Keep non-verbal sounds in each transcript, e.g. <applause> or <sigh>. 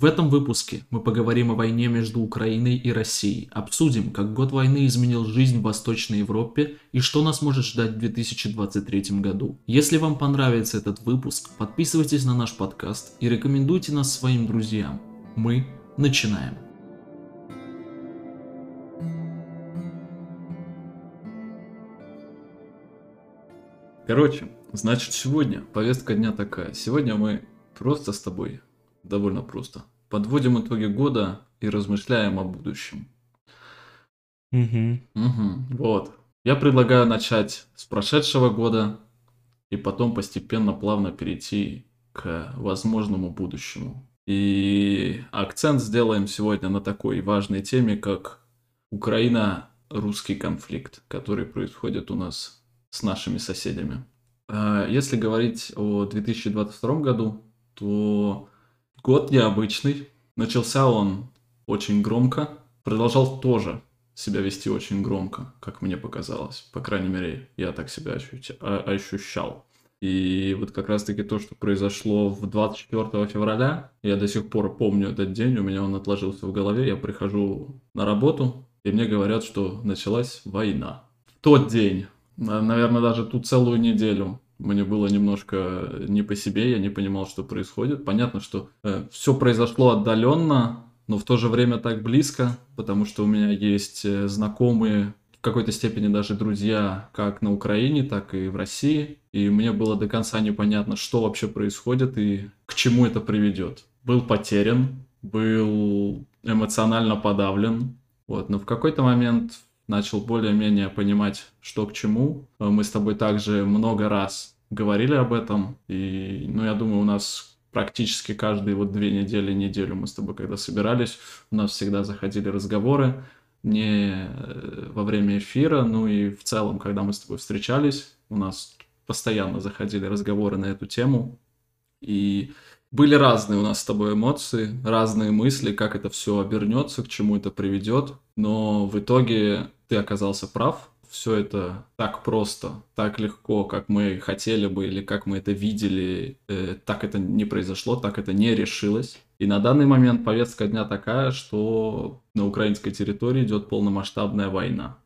В этом выпуске мы поговорим о войне между Украиной и Россией, обсудим, как год войны изменил жизнь в Восточной Европе и что нас может ждать в 2023 году. Если вам понравится этот выпуск, подписывайтесь на наш подкаст и рекомендуйте нас своим друзьям. Мы начинаем. Короче, значит сегодня повестка дня такая. Сегодня мы просто с тобой довольно просто. Подводим итоги года и размышляем о будущем. Угу. Угу, вот. Я предлагаю начать с прошедшего года и потом постепенно плавно перейти к возможному будущему. И акцент сделаем сегодня на такой важной теме, как Украина-русский конфликт, который происходит у нас с нашими соседями. А, если говорить о 2022 году, то Год необычный. Начался он очень громко. Продолжал тоже себя вести очень громко, как мне показалось. По крайней мере, я так себя а, ощущал. И вот как раз-таки то, что произошло в 24 февраля, я до сих пор помню этот день, у меня он отложился в голове, я прихожу на работу, и мне говорят, что началась война. В тот день, наверное, даже ту целую неделю мне было немножко не по себе, я не понимал, что происходит. Понятно, что э, все произошло отдаленно, но в то же время так близко, потому что у меня есть э, знакомые, в какой-то степени даже друзья, как на Украине, так и в России. И мне было до конца непонятно, что вообще происходит и к чему это приведет. Был потерян, был эмоционально подавлен. Вот. Но в какой-то момент начал более-менее понимать, что к чему. Мы с тобой также много раз говорили об этом, и, ну, я думаю, у нас практически каждые вот две недели, неделю мы с тобой, когда собирались, у нас всегда заходили разговоры, не э, во время эфира, ну и в целом, когда мы с тобой встречались, у нас постоянно заходили разговоры на эту тему, и были разные у нас с тобой эмоции, разные мысли, как это все обернется, к чему это приведет, но в итоге ты оказался прав, все это так просто, так легко, как мы хотели бы или как мы это видели, э, так это не произошло, так это не решилось. И на данный момент повестка дня такая, что на украинской территории идет полномасштабная война.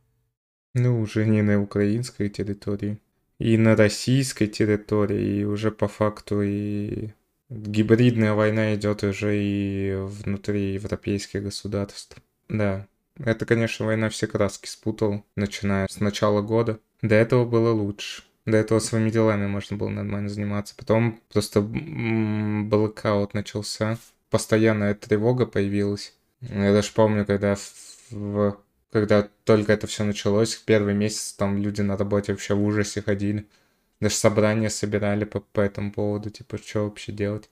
Ну, уже не на украинской территории. И на российской территории, и уже по факту и гибридная война идет уже и внутри европейских государств. Да, это, конечно, война все краски спутал, начиная с начала года. До этого было лучше. До этого своими делами можно было нормально заниматься. Потом просто блокаут начался. Постоянная тревога появилась. Я даже помню, когда в когда только это все началось, первый месяц там люди на работе вообще в ужасе ходили. Даже собрания собирали по, по этому поводу, типа, что вообще делать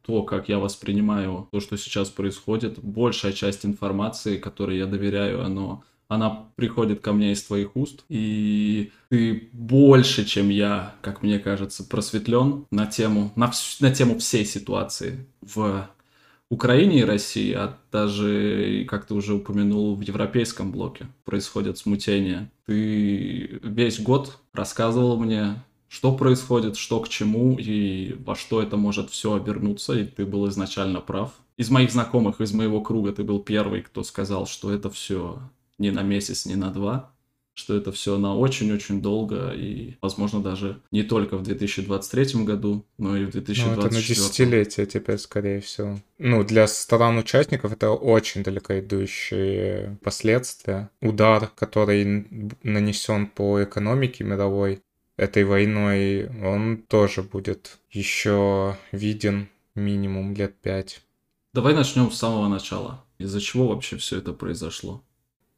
то, как я воспринимаю то, что сейчас происходит, большая часть информации, которой я доверяю, оно, она приходит ко мне из твоих уст, и ты больше, чем я, как мне кажется, просветлен на тему, на, на тему всей ситуации в Украине и России, а даже, как ты уже упомянул, в европейском блоке происходят смутения. Ты весь год рассказывал мне что происходит, что к чему и во что это может все обернуться, и ты был изначально прав. Из моих знакомых, из моего круга ты был первый, кто сказал, что это все не на месяц, не на два, что это все на очень-очень долго и, возможно, даже не только в 2023 году, но и в 2024. Ну, это на десятилетие теперь, скорее всего. Ну, для стран-участников это очень далеко идущие последствия. Удар, который нанесен по экономике мировой, этой войной, он тоже будет еще виден минимум лет пять. Давай начнем с самого начала. Из-за чего вообще все это произошло?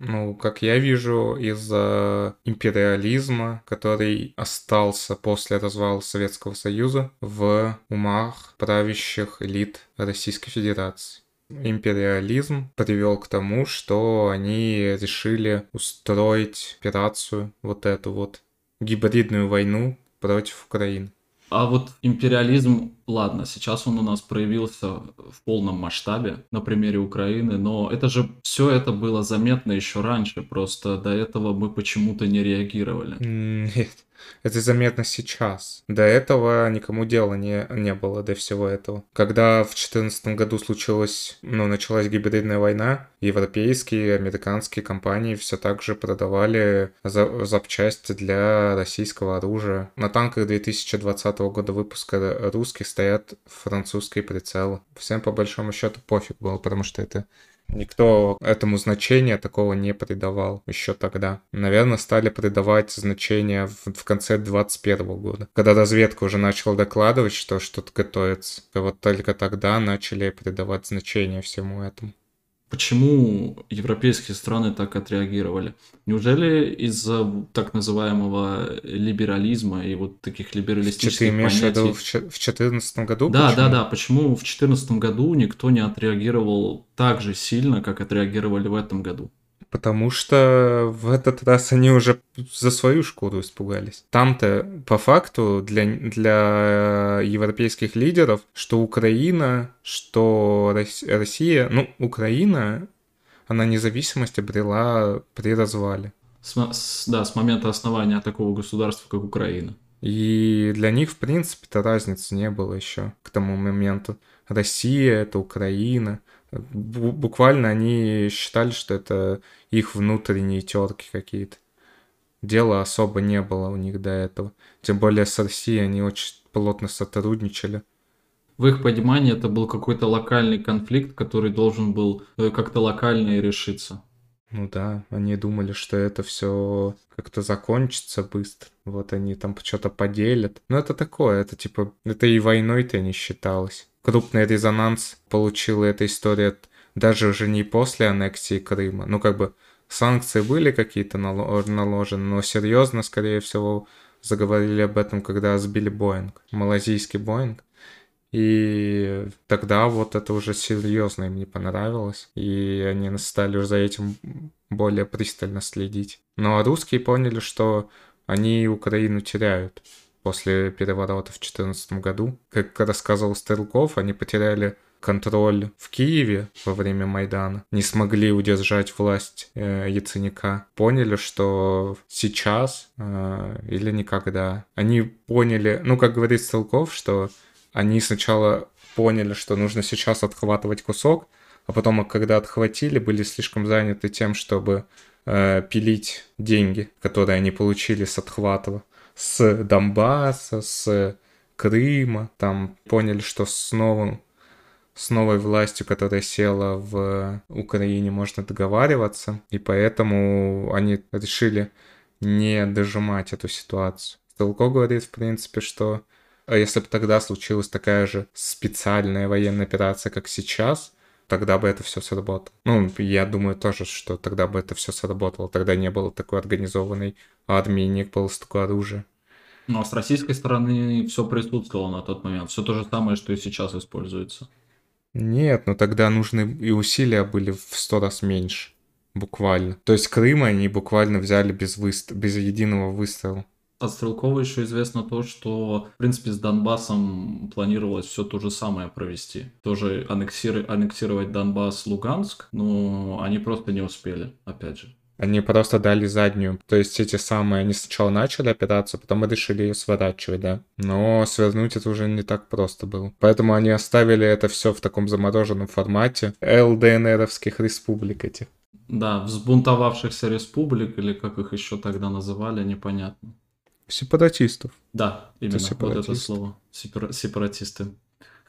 Ну, как я вижу, из-за империализма, который остался после развала Советского Союза в умах правящих элит Российской Федерации. Империализм привел к тому, что они решили устроить операцию вот эту вот гибридную войну против Украины. А вот империализм ладно, сейчас он у нас проявился в полном масштабе на примере Украины, но это же все это было заметно еще раньше, просто до этого мы почему-то не реагировали. <laughs> Нет, это заметно сейчас. До этого никому дела не, не было, до всего этого. Когда в 2014 году случилось, ну, началась гибридная война, европейские, американские компании все так же продавали за, запчасти для российского оружия. На танках 2020 года выпуска русских стоят французские прицелы. Всем по большому счету пофиг было, потому что это Никто этому значения такого не придавал еще тогда. Наверное, стали придавать значение в, в конце 21 года, когда разведка уже начала докладывать, что что-то готовится. И вот только тогда начали придавать значение всему этому. Почему европейские страны так отреагировали? Неужели из-за так называемого либерализма и вот таких либералистических Ты имеешь понятий... в виду в 2014 году? Да, почему? да, да. Почему в 2014 году никто не отреагировал так же сильно, как отреагировали в этом году? Потому что в этот раз они уже за свою шкуру испугались. Там-то по факту для, для европейских лидеров, что Украина, что Россия, ну, Украина, она независимость обрела при развале. С, да, с момента основания такого государства, как Украина. И для них, в принципе-то, разницы не было еще к тому моменту. Россия, это Украина. Буквально они считали, что это их внутренние терки какие-то. Дела особо не было у них до этого. Тем более с Россией они очень плотно сотрудничали. В их понимании это был какой-то локальный конфликт, который должен был э, как-то локально решиться. Ну да, они думали, что это все как-то закончится быстро. Вот они там что-то поделят. Но это такое, это типа, это и войной-то не считалось. Крупный резонанс получила эта история даже уже не после аннексии Крыма. Ну как бы санкции были какие-то наложены, но серьезно, скорее всего, заговорили об этом, когда сбили Боинг, малазийский Боинг. И тогда вот это уже серьезно им не понравилось, и они стали уже за этим более пристально следить. Ну а русские поняли, что они Украину теряют после переворота в 2014 году. Как рассказывал Стрелков, они потеряли контроль в Киеве во время Майдана, не смогли удержать власть э, Яценюка, поняли, что сейчас э, или никогда. Они поняли, ну, как говорит Стрелков, что они сначала поняли, что нужно сейчас отхватывать кусок, а потом, когда отхватили, были слишком заняты тем, чтобы э, пилить деньги, которые они получили с отхватова, с Донбасса, с Крыма, там поняли, что с новым с новой властью, которая села в Украине, можно договариваться, и поэтому они решили не дожимать эту ситуацию. Стрелко говорит, в принципе, что а если бы тогда случилась такая же специальная военная операция, как сейчас, тогда бы это все сработало. Ну, я думаю тоже, что тогда бы это все сработало. Тогда не было такой организованной армии, не было столько оружия. Ну, а с российской стороны все присутствовало на тот момент. Все то же самое, что и сейчас используется. Нет, но тогда нужны и усилия были в сто раз меньше. Буквально. То есть Крым они буквально взяли без, выст... без единого выстрела. От Стрелкова еще известно то, что, в принципе, с Донбассом планировалось все то же самое провести. Тоже аннексировать, аннексировать Донбасс, Луганск, но они просто не успели, опять же. Они просто дали заднюю. То есть эти самые, они сначала начали операцию, потом решили ее сворачивать, да. Но свернуть это уже не так просто было. Поэтому они оставили это все в таком замороженном формате ЛДНРовских республик этих. Да, взбунтовавшихся республик, или как их еще тогда называли, непонятно. Сепаратистов. Да, именно это вот это слово. Сепара- сепаратисты.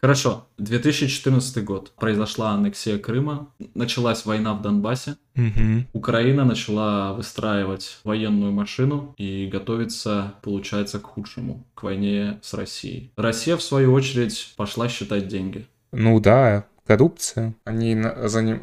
Хорошо, 2014 год. Произошла аннексия Крыма, началась война в Донбассе. Угу. Украина начала выстраивать военную машину и готовиться, получается, к худшему, к войне с Россией. Россия, в свою очередь, пошла считать деньги. Ну да, коррупция. Они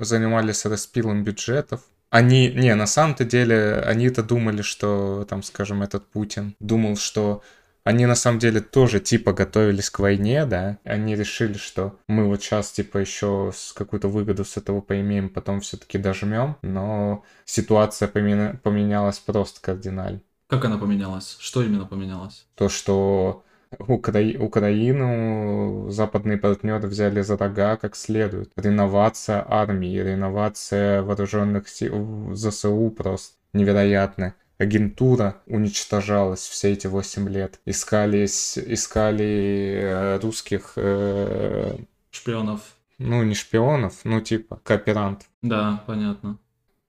занимались распилом бюджетов. Они, не, на самом-то деле, они-то думали, что, там, скажем, этот Путин думал, что они на самом деле тоже типа готовились к войне, да, они решили, что мы вот сейчас типа еще с какую-то выгоду с этого поимеем, потом все-таки дожмем, но ситуация поменя... поменялась просто кардинально. Как она поменялась? Что именно поменялось? То, что Укра... Украину западные партнеры взяли за рога как следует. Реновация армии, реновация вооруженных сил ЗСУ просто невероятная агентура уничтожалась все эти 8 лет. Искались, искали э, русских... Э, шпионов. Ну, не шпионов, ну, типа, кооперантов. Да, понятно.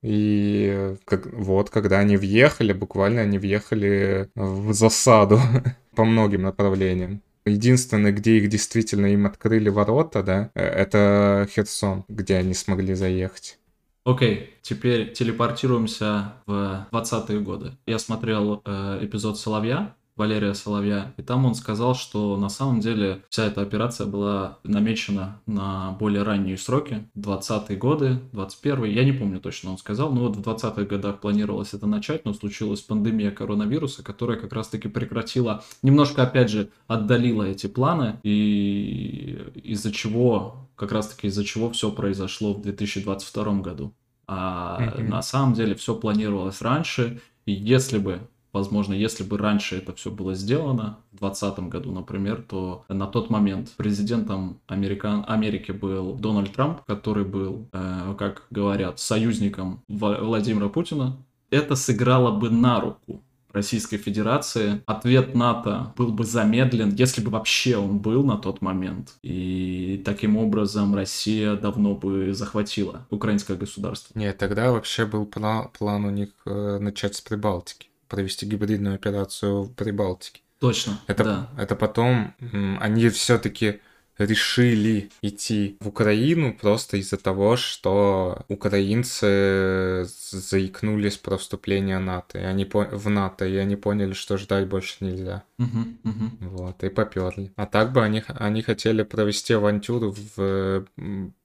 И как, вот, когда они въехали, буквально они въехали в засаду <laughs> по многим направлениям. Единственное, где их действительно им открыли ворота, да, э, это Херсон, где они смогли заехать. Окей, теперь телепортируемся в 20-е годы. Я смотрел э, эпизод «Соловья», Валерия Соловья, и там он сказал, что на самом деле вся эта операция была намечена на более ранние сроки, 20-е годы, 21-е, я не помню точно, он сказал, но вот в 20-х годах планировалось это начать, но случилась пандемия коронавируса, которая как раз-таки прекратила, немножко опять же отдалила эти планы, и из-за чего как раз-таки из-за чего все произошло в 2022 году. А mm-hmm. на самом деле все планировалось раньше, и если бы, возможно, если бы раньше это все было сделано, в 2020 году, например, то на тот момент президентом Американ... Америки был Дональд Трамп, который был, э, как говорят, союзником Владимира Путина. Это сыграло бы на руку Российской Федерации, ответ НАТО был бы замедлен, если бы вообще он был на тот момент. И таким образом Россия давно бы захватила украинское государство. Нет, тогда вообще был план, план у них э, начать с Прибалтики, провести гибридную операцию в Прибалтике. Точно, это, да. Это потом они все-таки решили идти в Украину просто из-за того, что украинцы заикнулись про вступление НАТО, и они по... в НАТО, и они поняли, что ждать больше нельзя. Uh-huh, uh-huh. Вот, и поперли. А так бы они, они хотели провести авантюру в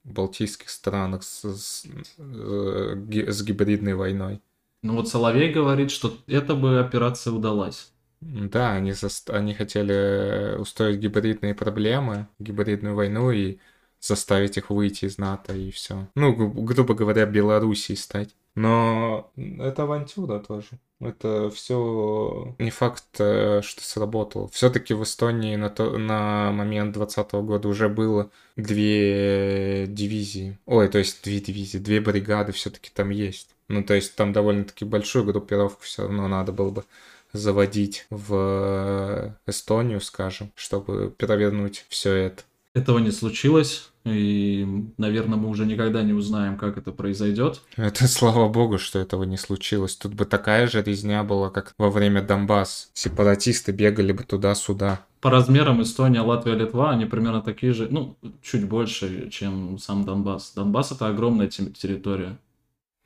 балтийских странах с, с, э, с гибридной войной. Ну вот Соловей говорит, что эта бы операция удалась. Да, они, за... они хотели устроить гибридные проблемы, гибридную войну и заставить их выйти из НАТО и все. Ну, гру- грубо говоря, Белоруссией стать. Но это авантюра тоже. Это все не факт, э, что сработало. Все-таки в Эстонии на, то, на момент 2020 года уже было две дивизии. Ой, то есть две дивизии, две бригады все-таки там есть. Ну, то есть там довольно-таки большую группировку все равно надо было бы заводить в Эстонию, скажем, чтобы провернуть все это. Этого не случилось, и, наверное, мы уже никогда не узнаем, как это произойдет. Это слава богу, что этого не случилось. Тут бы такая же резня была, как во время Донбасс. Сепаратисты бегали бы туда-сюда. По размерам Эстония, Латвия, Литва, они примерно такие же, ну, чуть больше, чем сам Донбасс. Донбасс — это огромная территория.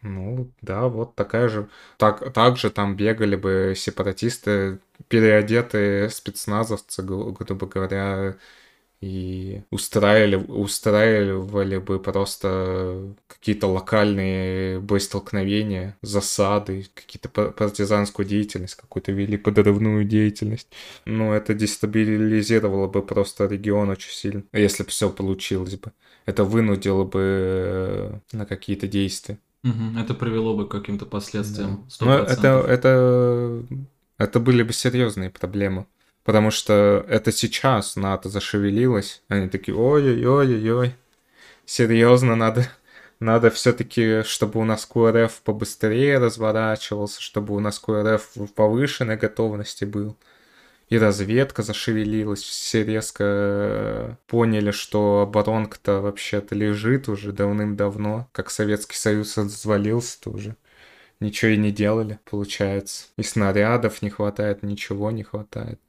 Ну, да, вот такая же. Так, также там бегали бы сепаратисты, переодетые спецназовцы, грубо говоря, и устраивали, устраивали бы просто какие-то локальные боестолкновения, засады, какие-то партизанскую деятельность, какую-то вели подрывную деятельность. Ну, это дестабилизировало бы просто регион очень сильно, если бы все получилось бы. Это вынудило бы э, на какие-то действия. Угу, это привело бы к каким-то последствиям. Да. Но это, это, это были бы серьезные проблемы. Потому что это сейчас НАТО зашевелилось. Они такие, ой-ой-ой-ой, серьезно, надо, надо все-таки, чтобы у нас КРФ побыстрее разворачивался, чтобы у нас КРФ в повышенной готовности был и разведка зашевелилась, все резко э, поняли, что оборонка-то вообще-то лежит уже давным-давно, как Советский Союз развалился-то уже. Ничего и не делали, получается. И снарядов не хватает, ничего не хватает.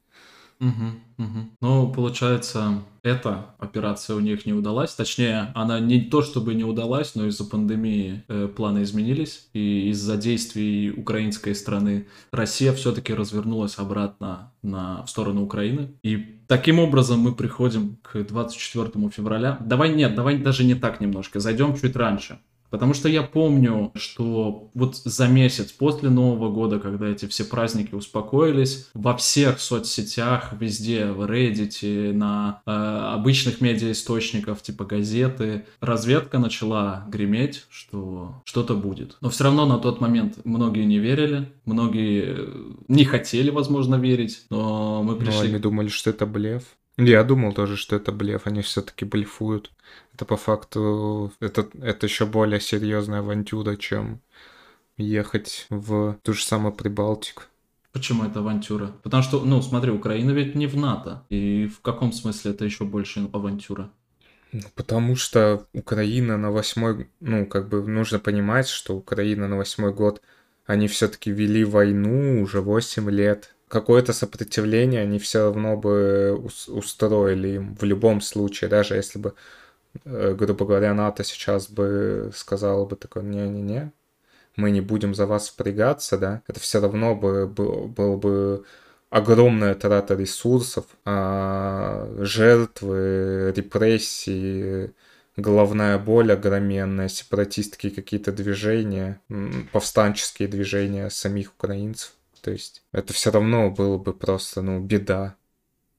Угу, угу. Ну, получается, эта операция у них не удалась. Точнее, она не то чтобы не удалась, но из-за пандемии э, планы изменились. И из-за действий украинской страны Россия все-таки развернулась обратно на, в сторону Украины. И таким образом мы приходим к 24 февраля. Давай нет, давай даже не так немножко. Зайдем чуть раньше. Потому что я помню, что вот за месяц после Нового года, когда эти все праздники успокоились, во всех соцсетях, везде, в Reddit, на э, обычных медиаисточниках, типа газеты, разведка начала греметь, что что-то будет. Но все равно на тот момент многие не верили, многие не хотели, возможно, верить, но мы пришли... Но они думали, что это блеф. Я думал тоже, что это блеф, они все-таки блефуют. Это по факту, это, это еще более серьезная авантюра, чем ехать в ту же самую Прибалтику. Почему это авантюра? Потому что, ну, смотри, Украина ведь не в НАТО. И в каком смысле это еще больше авантюра? Ну, потому что Украина на восьмой, ну, как бы нужно понимать, что Украина на восьмой год, они все-таки вели войну уже 8 лет какое-то сопротивление они все равно бы устроили им в любом случае, даже если бы, э, грубо говоря, НАТО сейчас бы сказал бы такое, не-не-не, мы не будем за вас впрягаться, да, это все равно бы был, был бы огромная трата ресурсов, а, жертвы, репрессии, головная боль огроменная, сепаратистские какие-то движения, повстанческие движения самих украинцев. То есть это все равно было бы просто, ну, беда.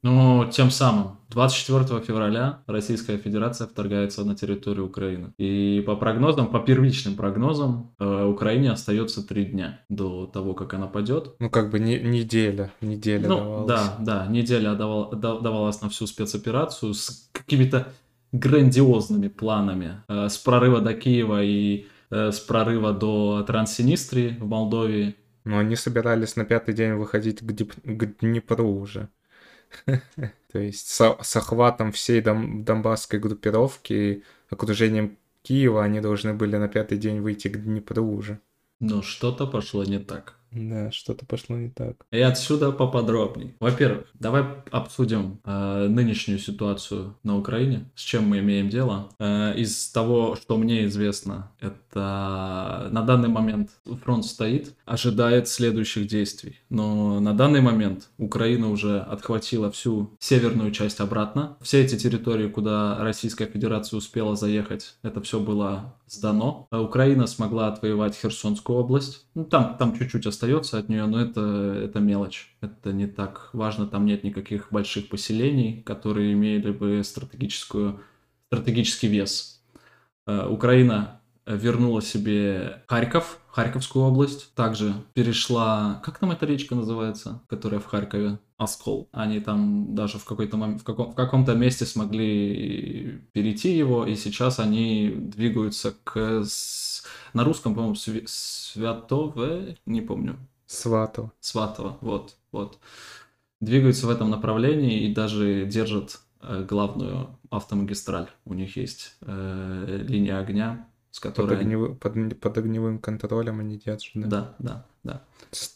Но тем самым 24 февраля Российская Федерация вторгается на территорию Украины. И по прогнозам, по первичным прогнозам, э, Украине остается три дня до того, как она падет. Ну, как бы не, неделя, неделя ну, давалась. Да, да, неделя давал, давалась на всю спецоперацию с какими-то грандиозными планами. Э, с прорыва до Киева и э, с прорыва до Транссинистрии в Молдове но они собирались на пятый день выходить к, Дип... к Днепру уже. <laughs> То есть с, с охватом всей дом... донбасской группировки и окружением Киева они должны были на пятый день выйти к Днепру уже. Но что-то пошло не так. Да, что-то пошло не так. И отсюда поподробней. Во-первых, давай обсудим э, нынешнюю ситуацию на Украине, с чем мы имеем дело. Э, из того, что мне известно, это на данный момент фронт стоит, ожидает следующих действий. Но на данный момент Украина уже отхватила всю северную часть обратно. Все эти территории, куда Российская Федерация успела заехать, это все было сдано. А Украина смогла отвоевать Херсонскую область. Ну, там, там чуть-чуть остается от нее, но это, это мелочь. Это не так важно. Там нет никаких больших поселений, которые имели бы стратегическую, стратегический вес. А, Украина вернула себе Харьков, Харьковскую область. Также перешла, как там эта речка называется, которая в Харькове? Оскол. Они там даже в какой-то момент, в, каком, в каком-то месте смогли перейти его, и сейчас они двигаются к, на русском, по-моему, св, Святове, не помню. Сватово. Сватово, вот, вот. Двигаются в этом направлении и даже держат э, главную автомагистраль. У них есть э, линия огня, с которой... Под, огнев... под, под огневым контролем они держат, да? Да, да, да.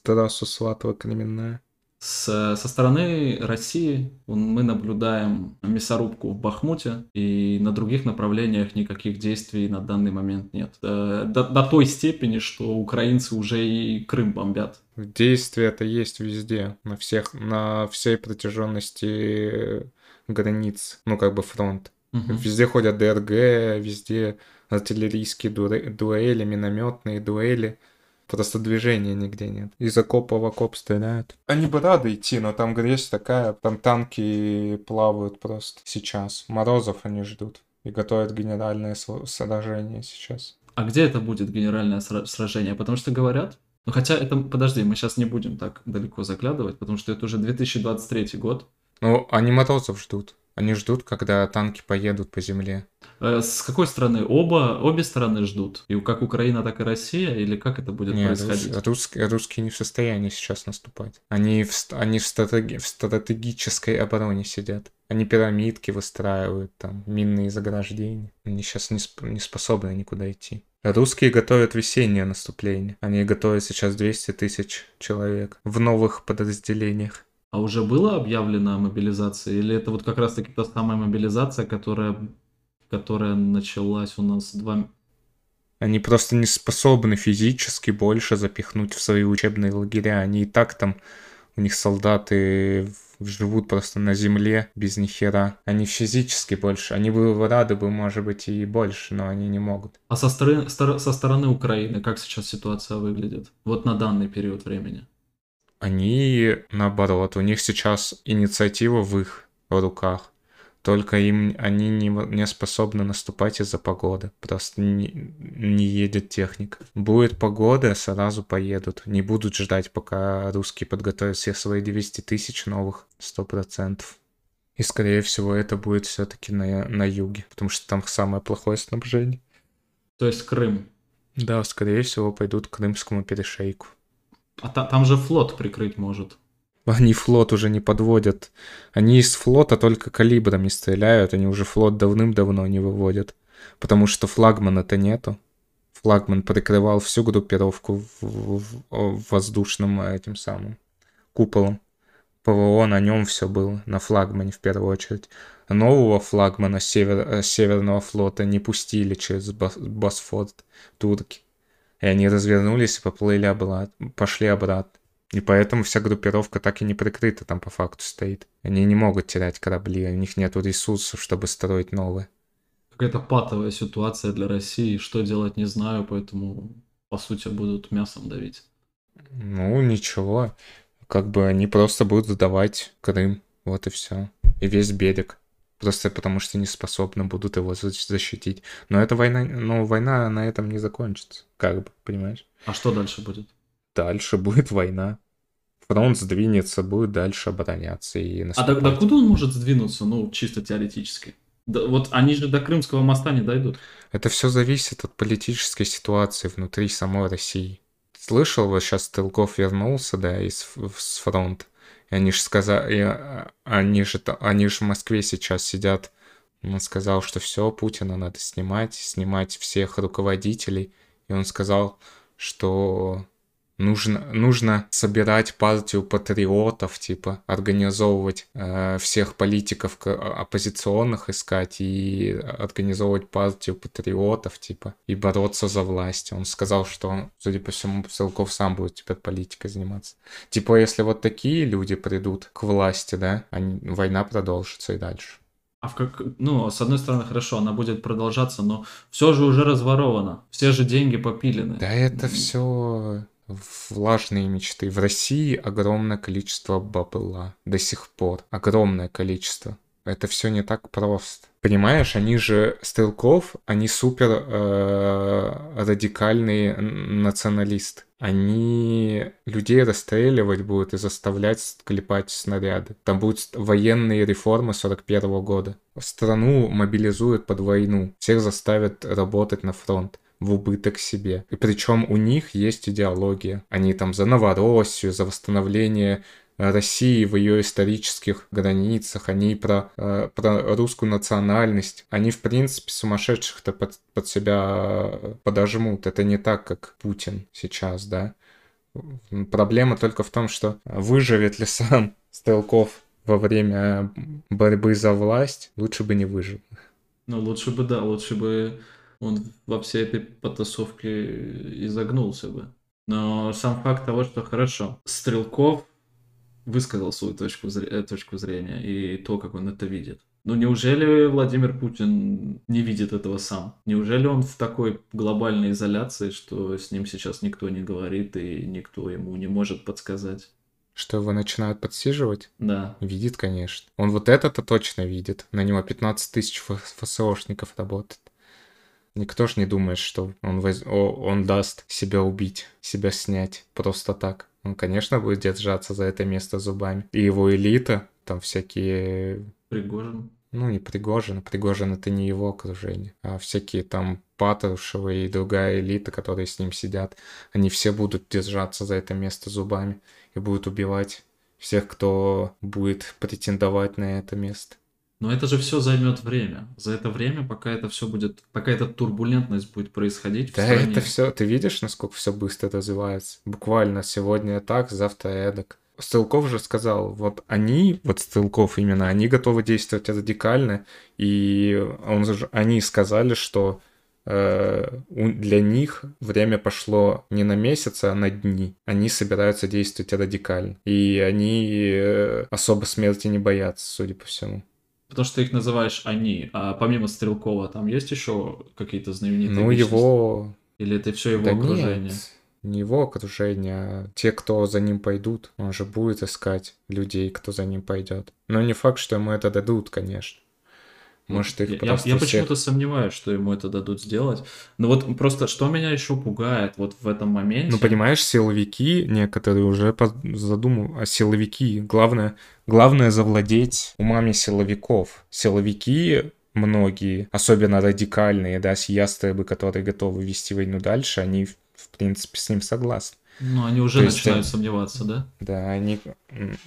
Трассу Сватова кременная. С, со стороны России мы наблюдаем мясорубку в Бахмуте, и на других направлениях никаких действий на данный момент нет. До, до, до той степени, что украинцы уже и Крым бомбят. Действия это есть везде, на всех, на всей протяженности границ, ну как бы фронт. Угу. Везде ходят ДРГ, везде артиллерийские дуэли, минометные дуэли. Просто движения нигде нет. Из окопа в окоп стреляют. Они бы рады идти, но там грязь такая, там танки плавают просто сейчас. Морозов они ждут и готовят генеральное сражение сейчас. А где это будет генеральное сражение? Потому что говорят, ну хотя это, подожди, мы сейчас не будем так далеко заглядывать, потому что это уже 2023 год. Ну, они Морозов ждут. Они ждут, когда танки поедут по земле. Э, с какой стороны? Оба, обе стороны ждут? И как Украина, так и Россия? Или как это будет Нет, происходить? Рус, русские, русские не в состоянии сейчас наступать. Они в, они в, стратеги, в стратегической обороне сидят. Они пирамидки выстраивают, там, минные заграждения. Они сейчас не, не способны никуда идти. Русские готовят весеннее наступление. Они готовят сейчас 200 тысяч человек в новых подразделениях. А уже была объявлена мобилизация? Или это вот как раз-таки та самая мобилизация, которая, которая началась у нас два... Они просто не способны физически больше запихнуть в свои учебные лагеря. Они и так там, у них солдаты живут просто на земле без ни хера. Они физически больше. Они бы рады бы, может быть, и больше, но они не могут. А со стороны, со стороны Украины как сейчас ситуация выглядит? Вот на данный период времени. Они, наоборот, у них сейчас инициатива в их руках. Только им они не, не способны наступать из-за погоды. Просто не, не едет техника. Будет погода, сразу поедут. Не будут ждать, пока русские подготовят все свои 200 тысяч новых, сто процентов. И, скорее всего, это будет все-таки на, на юге, потому что там самое плохое снабжение. То есть Крым? Да, скорее всего, пойдут к Крымскому перешейку. А та, там же флот прикрыть может. Они флот уже не подводят. Они из флота только калибрами стреляют, они уже флот давным-давно не выводят. Потому что флагмана-то нету. Флагман прикрывал всю группировку в, в, в воздушном этим самым куполом. ПВО на нем все было, на флагмане в первую очередь. Нового флагмана север, э, Северного флота не пустили через Босфорд турки. И они развернулись и поплыли обратно, пошли обратно. И поэтому вся группировка так и не прикрыта там по факту стоит. Они не могут терять корабли, у них нет ресурсов, чтобы строить новые. Какая-то патовая ситуация для России, что делать не знаю, поэтому по сути будут мясом давить. Ну, ничего. Как бы они просто будут сдавать Крым, вот и все. И весь берег. Просто потому что не способны будут его защитить. Но эта война, ну, война на этом не закончится, как бы, понимаешь? А что дальше будет? дальше будет война. Фронт сдвинется, будет дальше обороняться и наступать. А до, куда он может сдвинуться, ну, чисто теоретически? Да, вот они же до Крымского моста не дойдут. Это все зависит от политической ситуации внутри самой России. Слышал, вот сейчас Стрелков вернулся, да, из с фронта. Они же сказали, а, они же, они же в Москве сейчас сидят. Он сказал, что все, Путина надо снимать, снимать всех руководителей. И он сказал, что нужно, нужно собирать партию патриотов, типа, организовывать э, всех политиков оппозиционных искать и организовывать партию патриотов, типа, и бороться за власть. Он сказал, что, судя по всему, Стрелков сам будет теперь политикой заниматься. Типа, если вот такие люди придут к власти, да, они, война продолжится и дальше. А в как, ну, с одной стороны, хорошо, она будет продолжаться, но все же уже разворовано, все же деньги попилены. Да это все влажные мечты. В России огромное количество бабла до сих пор. Огромное количество. Это все не так просто. Понимаешь, они же стрелков, они супер э, радикальные националисты. Они людей расстреливать будут и заставлять клепать снаряды. Там будут военные реформы 41 -го года. Страну мобилизуют под войну. Всех заставят работать на фронт в убыток себе. И причем у них есть идеология. Они там за Новороссию, за восстановление э, России в ее исторических границах, они про, э, про русскую национальность. Они, в принципе, сумасшедших-то под, под себя подожмут. Это не так, как Путин сейчас, да. Проблема только в том, что выживет ли сам <laughs> Стрелков во время борьбы за власть, лучше бы не выжил. Ну, лучше бы, да, лучше бы он во всей этой потасовке изогнулся бы. Но сам факт того, что хорошо, Стрелков высказал свою точку, зрения, э, точку зрения и то, как он это видит. Ну неужели Владимир Путин не видит этого сам? Неужели он в такой глобальной изоляции, что с ним сейчас никто не говорит и никто ему не может подсказать? Что его начинают подсиживать? Да. Видит, конечно. Он вот это-то точно видит. На него 15 тысяч ФСОшников работает. Никто ж не думает, что он, воз... О, он даст себя убить, себя снять просто так. Он, конечно, будет держаться за это место зубами. И его элита, там всякие... Пригожин. Ну, не Пригожин. Пригожин — это не его окружение. А всякие там Патрушевы и другая элита, которые с ним сидят, они все будут держаться за это место зубами и будут убивать всех, кто будет претендовать на это место. Но это же все займет время. За это время, пока это все будет, пока эта турбулентность будет происходить. Да, это все. Ты видишь, насколько все быстро развивается? Буквально сегодня так, завтра эдак. Стрелков же сказал, вот они, вот Стрелков именно, они готовы действовать радикально, и он они сказали, что э, для них время пошло не на месяцы, а на дни. Они собираются действовать радикально. И они э, особо смерти не боятся, судя по всему. Потому что ты их называешь они, а помимо Стрелкова там есть еще какие-то знаменитые Ну, личности? его... Или это все его Да окружение? нет, не его окружение, а те, кто за ним пойдут. Он же будет искать людей, кто за ним пойдет. Но не факт, что ему это дадут, конечно. Может, их Я, я- просто я всех- почему-то сомневаюсь, что ему это дадут сделать. Но вот просто что меня еще пугает вот в этом моменте. Ну, понимаешь, силовики некоторые уже задумывают, а силовики, главное, главное завладеть умами силовиков. Силовики многие, особенно радикальные, да, с ястребы, которые готовы вести войну дальше, они, в принципе, с ним согласны. Ну, они уже То есть, начинают э, сомневаться, да? Да, они,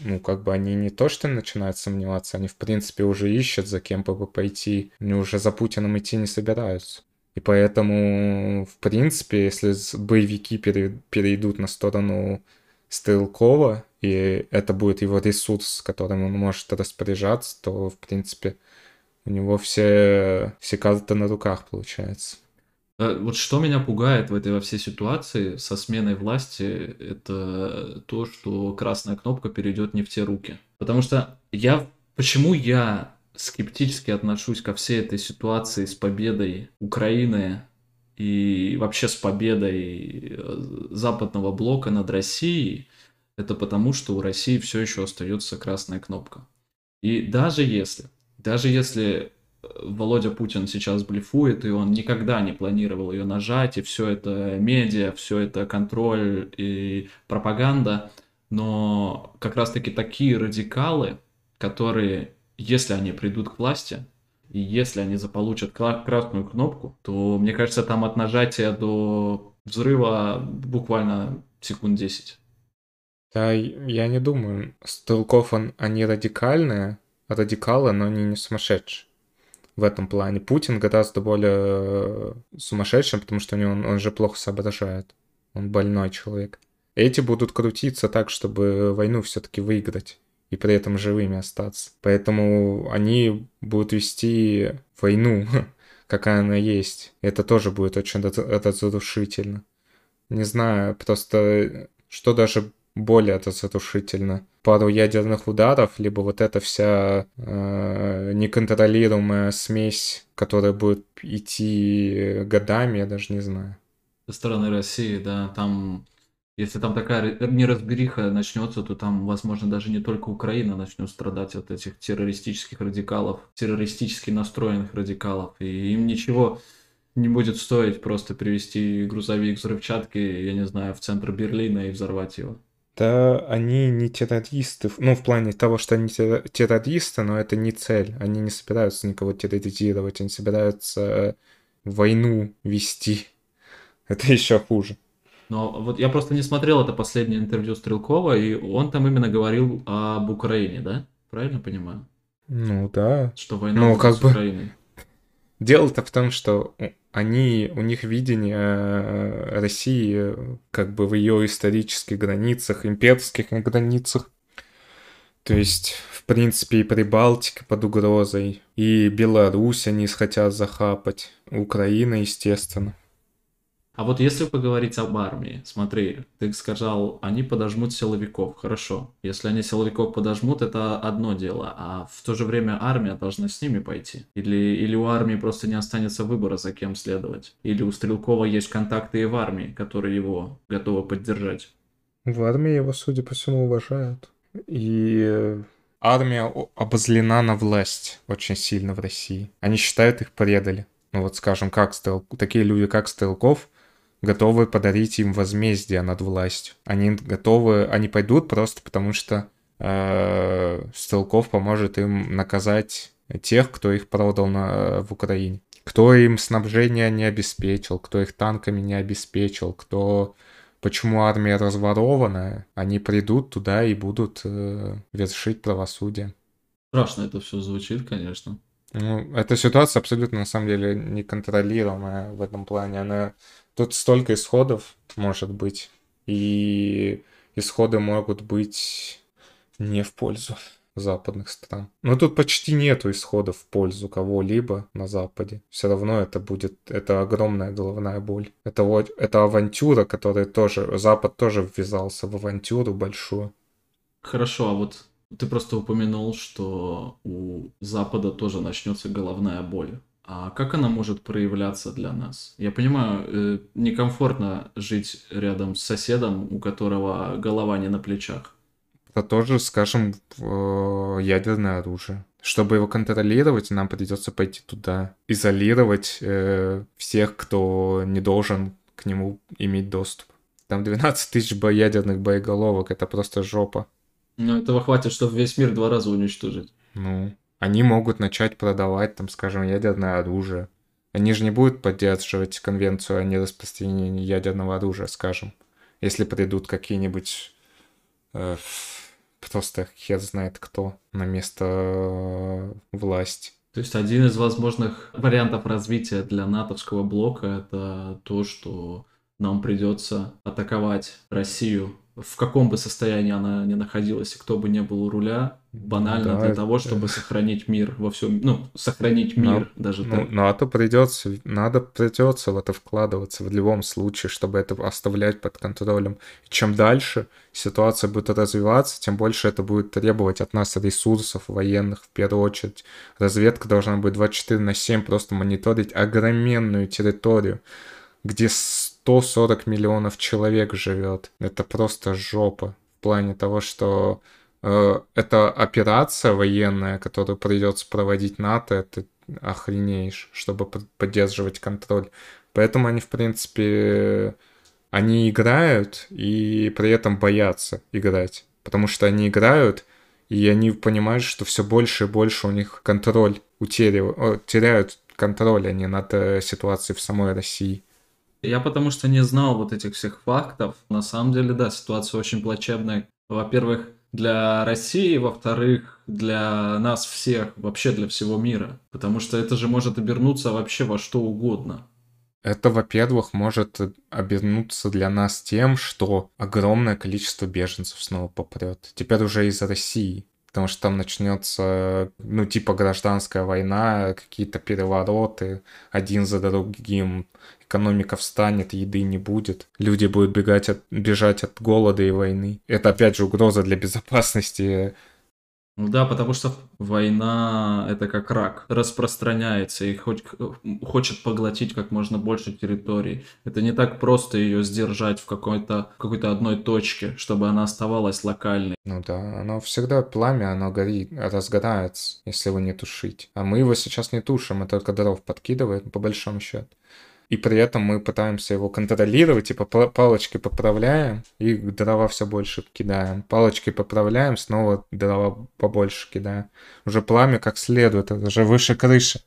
ну, как бы они не то, что начинают сомневаться, они, в принципе, уже ищут, за кем бы пойти. Они уже за Путиным идти не собираются. И поэтому, в принципе, если боевики пере- перейдут на сторону Стрелкова, и это будет его ресурс, которым он может распоряжаться, то, в принципе, у него все, все карты на руках, получается. Э, Вот что меня пугает в этой во всей ситуации со сменой власти, это то, что красная кнопка перейдет не в те руки. Потому что я... Почему я скептически отношусь ко всей этой ситуации с победой Украины и вообще с победой э, западного блока над Россией, это потому, что у России все еще остается красная кнопка. И даже если, даже если Володя Путин сейчас блефует, и он никогда не планировал ее нажать, и все это медиа, все это контроль и пропаганда, но как раз-таки такие радикалы, которые, если они придут к власти, и если они заполучат красную кнопку, то, мне кажется, там от нажатия до взрыва буквально секунд 10. Да, я не думаю. Стрелков, он, они радикальные, радикалы, но они не сумасшедшие в этом плане. Путин гораздо более э, сумасшедшим, потому что у него, он, он же плохо соображает. Он больной человек. Эти будут крутиться так, чтобы войну все-таки выиграть и при этом живыми остаться. Поэтому они будут вести войну, <laughs> какая она есть. Это тоже будет очень раз- разрушительно. Не знаю, просто что даже более разрушительно. Пару ядерных ударов, либо вот эта вся э, неконтролируемая смесь, которая будет идти годами, я даже не знаю. Со стороны России, да, там, если там такая ре- неразбериха начнется, то там, возможно, даже не только Украина начнет страдать от этих террористических радикалов, террористически настроенных радикалов, и им ничего не будет стоить просто привести грузовик взрывчатки, я не знаю, в центр Берлина и взорвать его. Да, они не террористы. Ну, в плане того, что они терро- террористы, но это не цель. Они не собираются никого терроризировать, они собираются войну вести. <laughs> Это еще хуже. Но вот я просто не смотрел это последнее интервью Стрелкова, и он там именно говорил об Украине, да? Правильно понимаю? Ну да. Что война Ну, как с бы- Украиной. <laughs> Дело-то в том, что они, у них видение э, России э, как бы в ее исторических границах, имперских границах. То есть, в принципе, и Прибалтика под угрозой, и Беларусь они хотят захапать, Украина, естественно. А вот если поговорить об армии, смотри, ты сказал, они подожмут силовиков, хорошо. Если они силовиков подожмут, это одно дело, а в то же время армия должна с ними пойти. Или, или у армии просто не останется выбора, за кем следовать. Или у Стрелкова есть контакты и в армии, которые его готовы поддержать. В армии его, судя по всему, уважают. И армия обозлена на власть очень сильно в России. Они считают, их предали. Ну вот, скажем, как Стрел... такие люди, как Стрелков, готовы подарить им возмездие над властью. Они готовы, они пойдут просто потому, что э, Стрелков поможет им наказать тех, кто их продал на, в Украине. Кто им снабжение не обеспечил, кто их танками не обеспечил, кто почему армия разворованная, они придут туда и будут э, вершить правосудие. Страшно это все звучит, конечно. Ну, эта ситуация абсолютно, на самом деле, неконтролируемая в этом плане. Она... Тут столько исходов может быть, и исходы могут быть не в пользу западных стран. Но тут почти нету исходов в пользу кого-либо на Западе. Все равно это будет, это огромная головная боль. Это, вот, это авантюра, которая тоже, Запад тоже ввязался в авантюру большую. Хорошо, а вот ты просто упомянул, что у Запада тоже начнется головная боль. А как она может проявляться для нас? Я понимаю, э, некомфортно жить рядом с соседом, у которого голова не на плечах. Это тоже, скажем, ядерное оружие. Чтобы его контролировать, нам придется пойти туда, изолировать э, всех, кто не должен к нему иметь доступ. Там 12 тысяч ядерных боеголовок, это просто жопа. Ну, этого хватит, чтобы весь мир два раза уничтожить. Ну, они могут начать продавать, там, скажем, ядерное оружие. Они же не будут поддерживать конвенцию о нераспространении ядерного оружия, скажем, если придут какие-нибудь э, просто хер знает кто на место э, власти. То есть один из возможных вариантов развития для натовского блока это то, что нам придется атаковать Россию в каком бы состоянии она ни находилась и кто бы не был у руля, банально да, для того, чтобы <laughs> сохранить мир во всем, ну, сохранить мир но, даже ну, так. Ну, а то придется, надо придется в это вкладываться в любом случае, чтобы это оставлять под контролем. И чем дальше ситуация будет развиваться, тем больше это будет требовать от нас ресурсов военных в первую очередь. Разведка должна быть 24 на 7 просто мониторить огроменную территорию, где 140 миллионов человек живет. Это просто жопа в плане того, что э, эта операция военная, которую придется проводить НАТО, это охренеешь, чтобы поддерживать контроль. Поэтому они, в принципе, они играют и при этом боятся играть. Потому что они играют, и они понимают, что все больше и больше у них контроль утеряют, теряют контроль они над э, ситуацией в самой России. Я потому что не знал вот этих всех фактов. На самом деле, да, ситуация очень плачевная. Во-первых, для России, во-вторых, для нас всех, вообще для всего мира. Потому что это же может обернуться вообще во что угодно. Это, во-первых, может обернуться для нас тем, что огромное количество беженцев снова попрет. Теперь уже из России потому что там начнется, ну, типа гражданская война, какие-то перевороты, один за другим, экономика встанет, еды не будет, люди будут бегать от, бежать от голода и войны. Это, опять же, угроза для безопасности ну да, потому что война это как рак, распространяется и хоть, хочет поглотить как можно больше территорий. Это не так просто ее сдержать в какой-то какой-то одной точке, чтобы она оставалась локальной. Ну да, оно всегда пламя, оно горит, разгорается, если его не тушить. А мы его сейчас не тушим, мы только дров подкидываем, по большому счету и при этом мы пытаемся его контролировать, типа палочки поправляем, и дрова все больше кидаем. Палочки поправляем, снова дрова побольше кидаем. Уже пламя как следует, это уже выше крыши.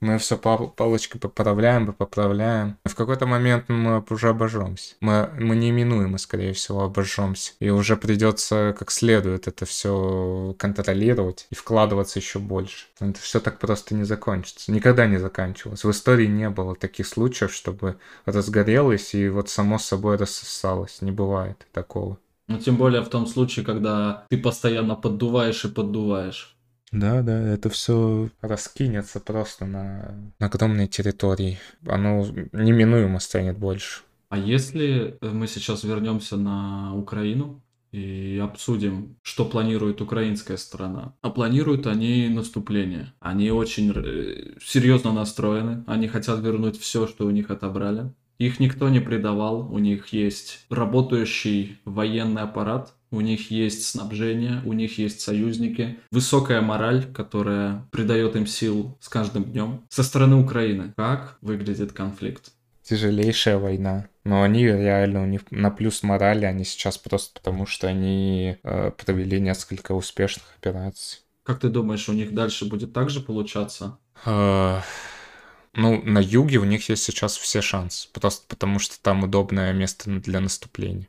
Мы все палочкой поправляем, поправляем. В какой-то момент мы уже обожжемся. Мы, мы неименуемо, скорее всего, обожжемся. И уже придется как следует это все контролировать и вкладываться еще больше. Это все так просто не закончится. Никогда не заканчивалось. В истории не было таких случаев, чтобы разгорелось и вот само собой рассосалось. Не бывает такого. Ну, тем более в том случае, когда ты постоянно поддуваешь и поддуваешь. Да, да, это все раскинется просто на, на огромной территории. Оно неминуемо станет больше. А если мы сейчас вернемся на Украину и обсудим, что планирует украинская сторона. А планируют они наступление. Они очень э, серьезно настроены. Они хотят вернуть все, что у них отобрали. Их никто не предавал. У них есть работающий военный аппарат, у них есть снабжение, у них есть союзники, высокая мораль, которая придает им сил с каждым днем. Со стороны Украины как выглядит конфликт? Тяжелейшая война. Но они реально, у них на плюс морали, они сейчас просто потому, что они э, провели несколько успешных операций. Как ты думаешь, у них дальше будет так же получаться? Ну, на юге у них есть сейчас все шансы. Просто потому, что там удобное место для наступления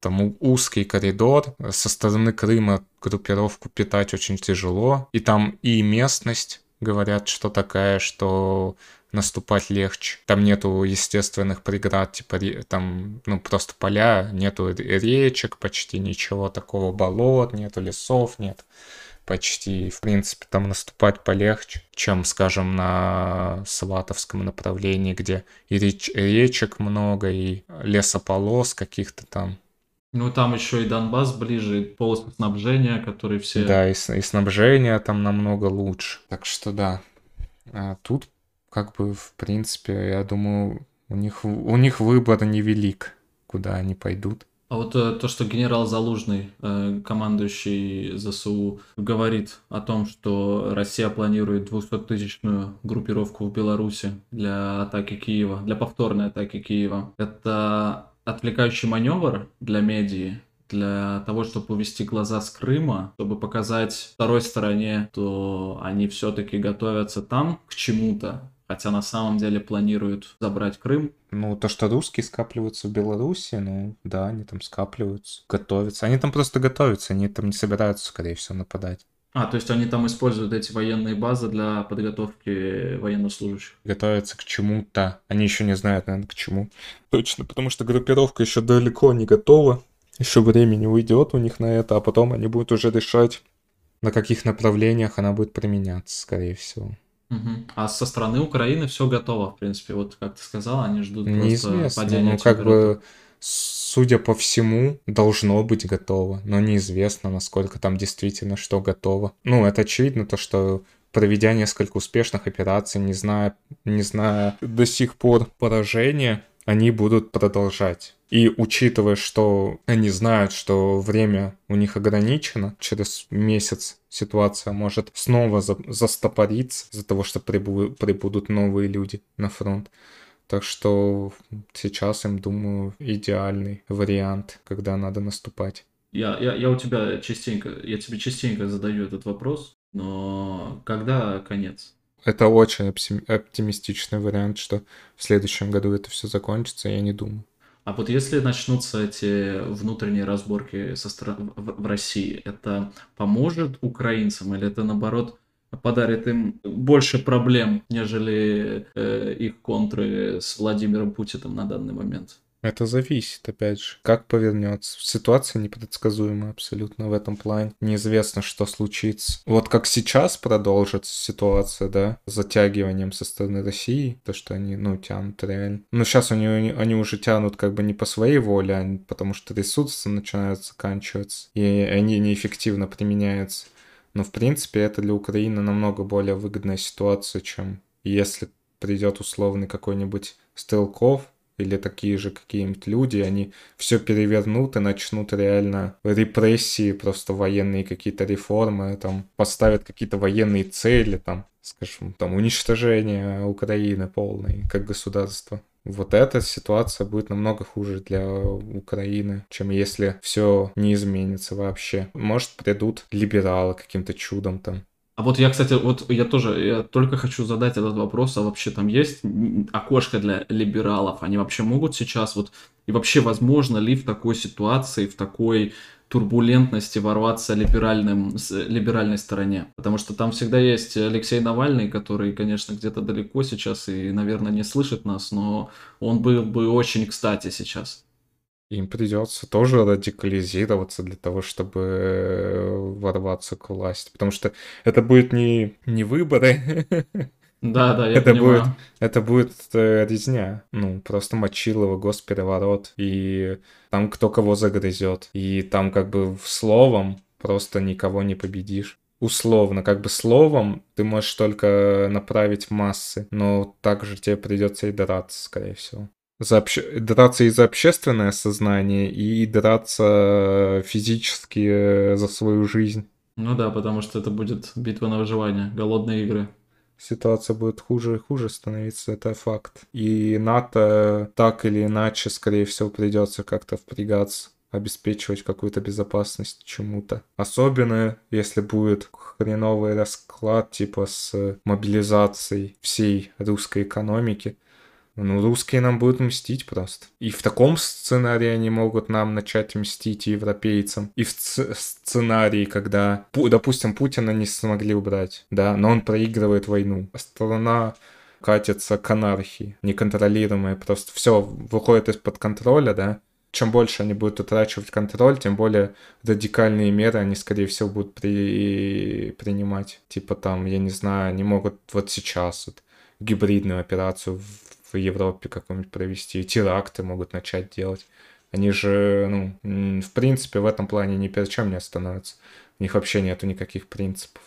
там узкий коридор, со стороны Крыма группировку питать очень тяжело, и там и местность, говорят, что такая, что наступать легче. Там нету естественных преград, типа там, ну, просто поля, нету речек почти, ничего такого, болот, нету лесов, нет. Почти. В принципе, там наступать полегче, чем, скажем, на Сватовском направлении, где и реч речек много, и лесополос каких-то там. Ну, там еще и Донбасс ближе, полосы снабжения, которые все... Да, и, и снабжение там намного лучше. Так что да. А тут, как бы, в принципе, я думаю, у них, у них выбор невелик, куда они пойдут. А вот э, то, что генерал Залужный, э, командующий ЗСУ, говорит о том, что Россия планирует 200-тысячную группировку в Беларуси для атаки Киева, для повторной атаки Киева, это отвлекающий маневр для медии, для того, чтобы увести глаза с Крыма, чтобы показать второй стороне, что они все-таки готовятся там к чему-то, хотя на самом деле планируют забрать Крым. Ну, то, что русские скапливаются в Беларуси, ну, да, они там скапливаются, готовятся. Они там просто готовятся, они там не собираются, скорее всего, нападать. А, то есть они там используют эти военные базы для подготовки военнослужащих. Готовятся к чему-то. Они еще не знают, наверное, к чему. Точно, потому что группировка еще далеко не готова. Еще времени уйдет у них на это, а потом они будут уже решать, на каких направлениях она будет применяться, скорее всего. Угу. А со стороны Украины все готово, в принципе. Вот как ты сказал, они ждут Неизвестно. просто падения Ну, как бы судя по всему, должно быть готово, но неизвестно, насколько там действительно что готово. Ну, это очевидно, то, что проведя несколько успешных операций, не зная, не зная до сих пор поражения, они будут продолжать. И учитывая, что они знают, что время у них ограничено, через месяц ситуация может снова за застопориться из-за того, что прибу прибудут новые люди на фронт. Так что сейчас им, думаю, идеальный вариант, когда надо наступать. Я, я, я у тебя частенько, я тебе частенько задаю этот вопрос, но когда конец? Это очень оптимистичный вариант, что в следующем году это все закончится, я не думаю. А вот если начнутся эти внутренние разборки со стороны в, России, это поможет украинцам или это наоборот подарит им больше проблем, нежели э, их контры с Владимиром Путиным на данный момент. Это зависит, опять же, как повернется. Ситуация непредсказуема абсолютно в этом плане. Неизвестно, что случится. Вот как сейчас продолжится ситуация, да, с затягиванием со стороны России, то, что они, ну, тянут реально. Но сейчас они, они уже тянут как бы не по своей воле, а потому что ресурсы начинают заканчиваться, и они неэффективно применяются. Но, в принципе, это для Украины намного более выгодная ситуация, чем если придет условный какой-нибудь Стрелков или такие же какие-нибудь люди, они все перевернут и начнут реально репрессии, просто военные какие-то реформы, там поставят какие-то военные цели, там, скажем, там уничтожение Украины полной как государства вот эта ситуация будет намного хуже для Украины, чем если все не изменится вообще. Может, придут либералы каким-то чудом там. А вот я, кстати, вот я тоже, я только хочу задать этот вопрос, а вообще там есть окошко для либералов? Они вообще могут сейчас вот, и вообще возможно ли в такой ситуации, в такой турбулентности ворваться либеральным, либеральной стороне. Потому что там всегда есть Алексей Навальный, который, конечно, где-то далеко сейчас и, наверное, не слышит нас, но он был бы очень кстати сейчас. Им придется тоже радикализироваться для того, чтобы ворваться к власти. Потому что это будет не, не выборы, Да, да, я это понимаю. будет, это будет э, резня. Ну, просто Мочилово, госпереворот. И там кто кого загрызет. И там как бы словом просто никого не победишь. Условно, как бы словом ты можешь только направить массы, но также тебе придется и драться, скорее всего. За обще... Драться и за общественное сознание, и драться физически э, за свою жизнь. Ну да, потому что это будет битва на выживание, голодные игры ситуация будет хуже и хуже становиться, это факт. И НАТО так или иначе, скорее всего, придется как-то впрягаться обеспечивать какую-то безопасность чему-то. Особенно, если будет хреновый расклад типа с мобилизацией всей русской экономики. Ну, русские нам будут мстить просто. И в таком сценарии они могут нам начать мстить европейцам. И в сценарии, когда, допустим, Путина не смогли убрать, да, но он проигрывает войну. А страна катится к анархии, неконтролируемая, просто все выходит из-под контроля, да, чем больше они будут утрачивать контроль, тем более радикальные меры они, скорее всего, будут при... принимать. Типа там, я не знаю, они могут вот сейчас вот гибридную операцию в, Европе какую-нибудь провести, теракты могут начать делать. Они же, ну, в принципе, в этом плане ни перед чем не остановятся. У них вообще нету никаких принципов.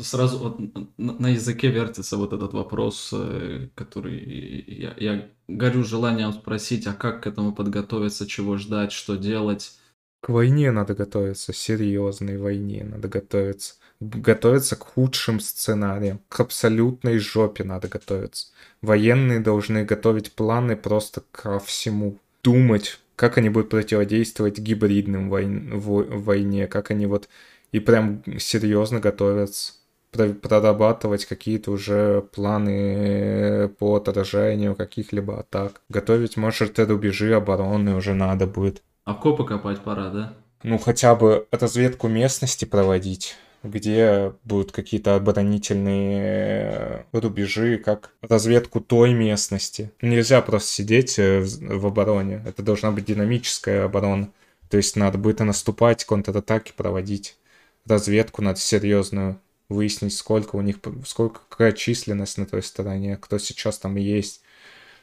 Сразу вот на языке вертится вот этот вопрос, э, который я, я горю желанием спросить, а как к этому подготовиться, чего ждать, что делать? К войне надо готовиться, серьезной войне надо готовиться. Готовиться к худшим сценариям, к абсолютной жопе надо готовиться. Военные должны готовить планы просто ко всему. Думать, как они будут противодействовать гибридным войн, войне, как они вот и прям серьезно готовятся прорабатывать какие-то уже планы по отражению каких-либо атак. Готовить, может, рубежи обороны уже надо будет. Окопы копать пора, да? Ну, хотя бы разведку местности проводить где будут какие-то оборонительные рубежи, как разведку той местности. Нельзя просто сидеть э, в обороне. Это должна быть динамическая оборона. То есть надо будет наступать, контратаки проводить разведку надо серьезную, выяснить, сколько у них, сколько, какая численность на той стороне, кто сейчас там есть.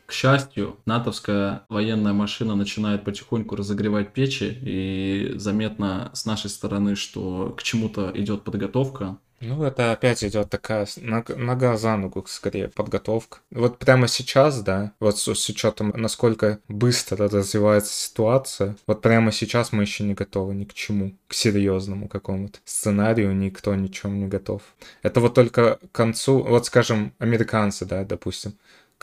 К счастью, натовская военная машина начинает потихоньку разогревать печи, и заметно с нашей стороны, что к чему-то идет подготовка. Ну, это опять идет такая нога за ногу, скорее, подготовка. Вот прямо сейчас, да, вот с, с учетом, насколько быстро развивается ситуация, вот прямо сейчас мы еще не готовы ни к чему, к серьезному какому-то сценарию, никто ничем не готов. Это вот только к концу, вот скажем, американцы, да, допустим,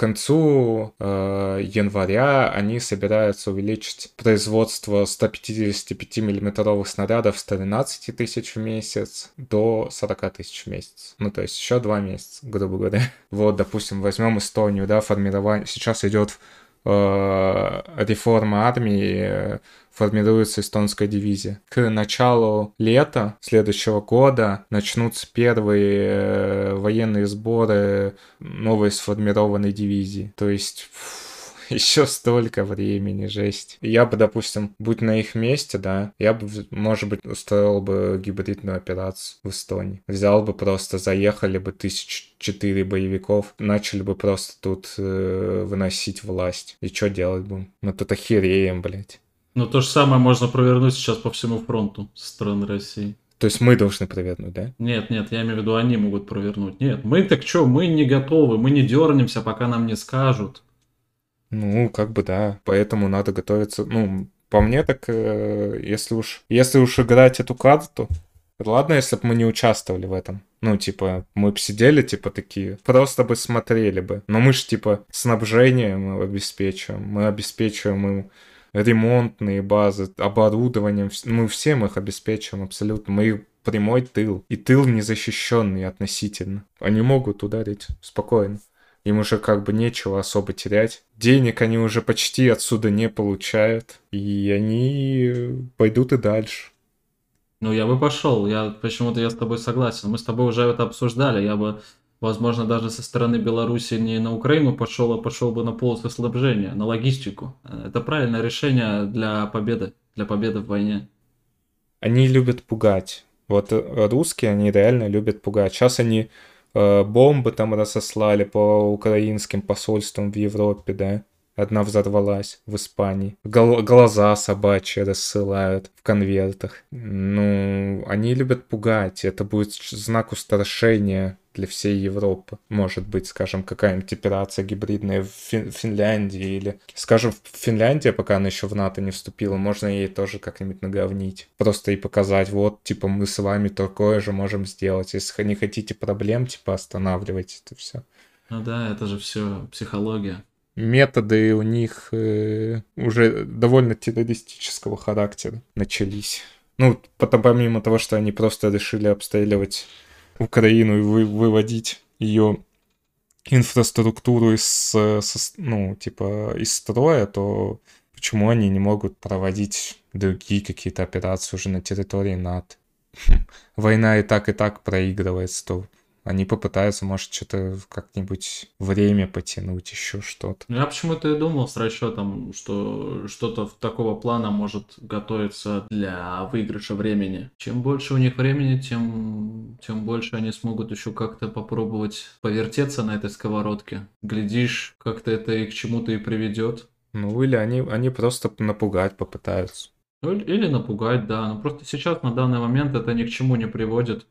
концу э, января они собираются увеличить производство 155 миллиметровых снарядов с 13 тысяч в месяц до 40 тысяч в месяц. Ну, то есть еще два месяца, грубо говоря. <laughs> Вот, допустим, возьмем Эстонию, да, формирование. Сейчас идет э, реформа армии, формируется эстонская дивизия. К началу лета следующего года начнутся первые э, военные сборы новой сформированной дивизии. То есть... <laughs> еще столько времени, жесть. Я бы, допустим, будь на их месте, да, я бы, может быть, устроил бы гибридную операцию в Эстонии. Взял бы просто, заехали бы тысяч четыре боевиков, начали бы просто тут э, выносить власть. И что делать будем? Ну тут охереем, блядь. Ну, то же самое можно провернуть сейчас по всему фронту со стороны России. То есть мы должны провернуть, да? Нет, нет, я имею в виду, они могут провернуть. Нет, мы так что, мы не готовы, мы не дернемся, пока нам не скажут. Ну, как бы да, поэтому надо готовиться. Ну, по мне так, э, если уж, если уж играть эту карту, ладно, если бы мы не участвовали в этом. Ну, типа, мы бы сидели, типа, такие, просто бы смотрели бы. Но мы же, типа, снабжение мы обеспечиваем, мы обеспечиваем им ремонтные базы, оборудованием, мы всем их обеспечиваем абсолютно. Мы прямой тыл. И тыл незащищенный относительно. Они могут ударить спокойно. Им уже как бы нечего особо терять. Денег они уже почти отсюда не получают. И они пойдут и дальше. Ну, я бы пошел. Я почему-то я с тобой согласен. Мы с тобой уже это обсуждали. Я бы возможно, даже со стороны Беларуси не на Украину пошел, а пошел бы на полос ослабления, на логистику. Это правильное решение для победы, для победы в войне. Они любят пугать. Вот э, русские, они реально любят пугать. Сейчас они бомбы там разослали по украинским посольствам в Европе, да. Одна взорвалась в Испании. Гол- глаза собачьи рассылают в конвертах. Ну, они любят пугать. Это будет знак устрашения для всей Европы. Может быть, скажем, какая-нибудь операция гибридная в Фин- Финляндии или, скажем, в Финляндии, пока она еще в НАТО не вступила, можно ей тоже как-нибудь наговнить. Просто и показать, вот, типа, мы с вами такое же можем сделать. Если не хотите проблем, типа, останавливайте это все. Ну да, это же все психология. Методы у них э, уже довольно террористического характера начались. Ну, потом, помимо того, что они просто решили обстреливать Украину и вы, выводить ее инфраструктуру из, со, ну, типа, из строя, то почему они не могут проводить другие какие-то операции уже на территории НАТО? <laughs> Война и так, и так проигрывается, то они попытаются, может, что-то как-нибудь время потянуть, еще что-то. Ну, я почему-то и думал с расчетом, что что-то такого плана может готовиться для выигрыша времени. Чем больше у них времени, тем, тем больше они смогут еще как-то попробовать повертеться на этой сковородке. Глядишь, как-то это и к чему-то и приведет. Ну, или они, они просто напугать попытаются. Ну, или напугать, да. Но просто сейчас, на данный момент, это ни к чему не приводит.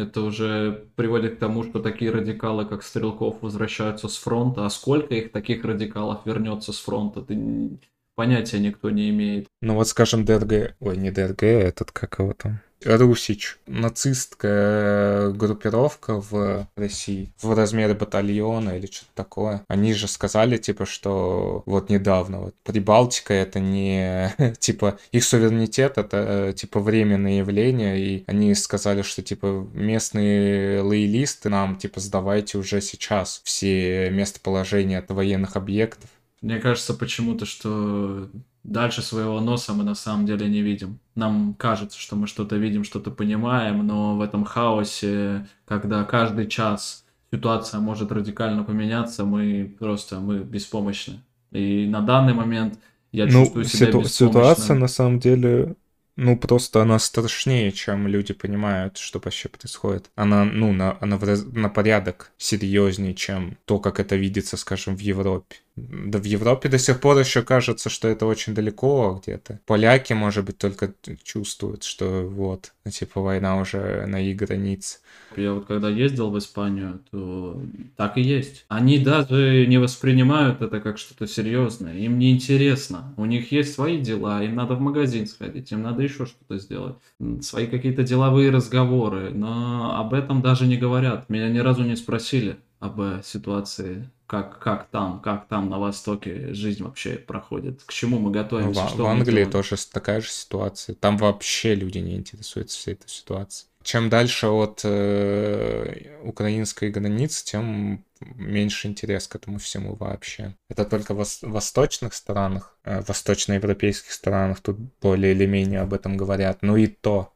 Это уже приводит к тому, что такие радикалы, как Стрелков, возвращаются с фронта. А сколько их таких радикалов вернется с фронта, ты понятия никто не имеет. Ну вот, скажем, ДРГ... Ой, не ДРГ, этот как его там... Русич, нацистская группировка в России в размере батальона или что-то такое. Они же сказали, типа, что вот недавно вот Прибалтика это не, <laughs> типа, их суверенитет это, э, типа, временное явление, и они сказали, что, типа, местные лоялисты нам, типа, сдавайте уже сейчас все местоположения от военных объектов. Мне кажется почему-то, что дальше своего носа мы на самом деле не видим. Нам кажется, что мы что-то видим, что-то понимаем, но в этом хаосе, когда каждый час ситуация может радикально поменяться, мы просто мы беспомощны. И на данный момент я ну, чувствую себя ситу- Ситуация на самом деле ну, просто она страшнее, чем люди понимают, что вообще происходит. Она, ну, на, она на порядок серьезнее, чем то, как это видится, скажем, в Европе. Да в Европе до сих пор еще кажется, что это очень далеко где-то. Поляки, может быть, только чувствуют, что вот, типа, война уже на их границе. Я вот когда ездил в Испанию, то так и есть. Они даже не воспринимают это как что-то серьезное. Им не интересно. У них есть свои дела, им надо в магазин сходить, им надо еще что-то сделать. Свои какие-то деловые разговоры. Но об этом даже не говорят. Меня ни разу не спросили об ситуации как, как там, как там на Востоке жизнь вообще проходит, к чему мы готовимся. В, что в Англии тоже такая же ситуация. Там вообще люди не интересуются всей этой ситуацией. Чем дальше от э, украинской границы, тем меньше интерес к этому всему вообще. Это только в восточных странах, э, восточноевропейских странах тут более или менее об этом говорят. Но и то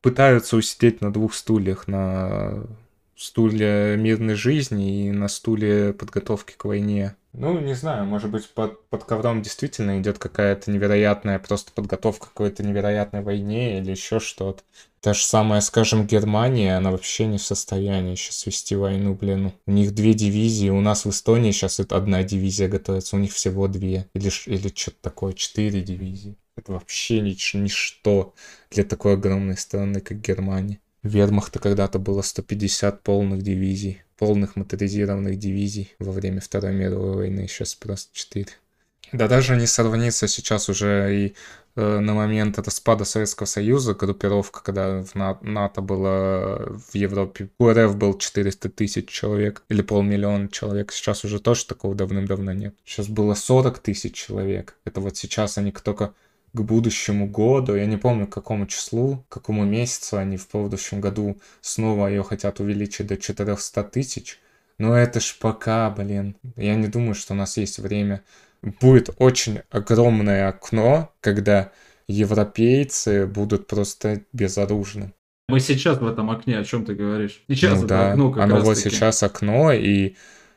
пытаются усидеть на двух стульях, на стуле мирной жизни и на стуле подготовки к войне. Ну, не знаю, может быть, под, под ковром действительно идет какая-то невероятная просто подготовка к какой-то невероятной войне или еще что-то. Та же самая, скажем, Германия, она вообще не в состоянии сейчас вести войну, блин. У них две дивизии, у нас в Эстонии сейчас это одна дивизия готовится, у них всего две. Или, или что-то такое, четыре дивизии. Это вообще нич- ничто для такой огромной страны, как Германия. Вермахта когда-то было 150 полных дивизий, полных моторизированных дивизий во время Второй мировой войны, сейчас просто 4. Да даже не сравнится сейчас уже и э, на момент распада Советского Союза группировка, когда в На- НАТО было в Европе, у РФ был 400 тысяч человек или полмиллиона человек, сейчас уже тоже такого давным-давно нет. Сейчас было 40 тысяч человек. Это вот сейчас они только к будущему году, я не помню к какому числу, к какому месяцу они в будущем году снова ее хотят увеличить до 400 тысяч. Но это ж пока, блин. Я не думаю, что у нас есть время. Будет очень огромное окно, когда европейцы будут просто безоружны. Мы сейчас в этом окне, о чем ты говоришь? Сейчас ну, да, окно как Оно вот таки. сейчас окно, и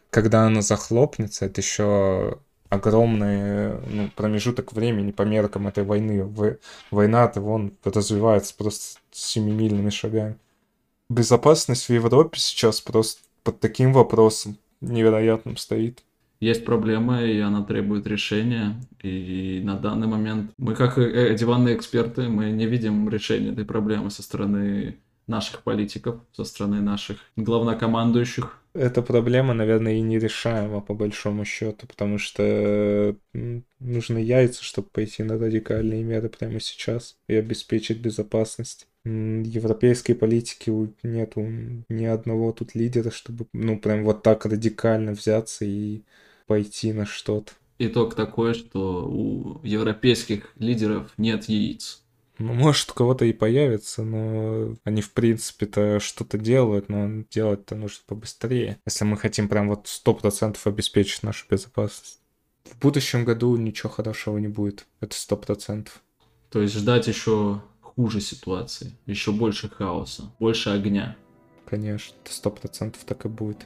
когда оно захлопнется, это еще огромный ну, промежуток времени по меркам этой войны. Война-то вон развивается просто семимильными шагами. Безопасность в Европе сейчас просто под таким вопросом невероятным стоит. Есть проблема, и она требует решения. И на данный момент мы, как э, диванные эксперты, мы не видим решения этой проблемы со стороны наших политиков, со стороны наших главнокомандующих эта проблема, наверное, и нерешаема по большому счету, потому что нужны яйца, чтобы пойти на радикальные меры прямо сейчас и обеспечить безопасность. Европейской политики нету ни одного тут лидера, чтобы, ну, прям вот так радикально взяться и пойти на что-то. Итог такой, что у европейских лидеров нет яиц. Ну, может, у кого-то и появится, но они, в принципе-то, что-то делают, но делать-то нужно побыстрее, если мы хотим прям вот сто процентов обеспечить нашу безопасность. В будущем году ничего хорошего не будет, это сто процентов. То есть ждать еще хуже ситуации, еще больше хаоса, больше огня. конечно, сто процентов так и будет.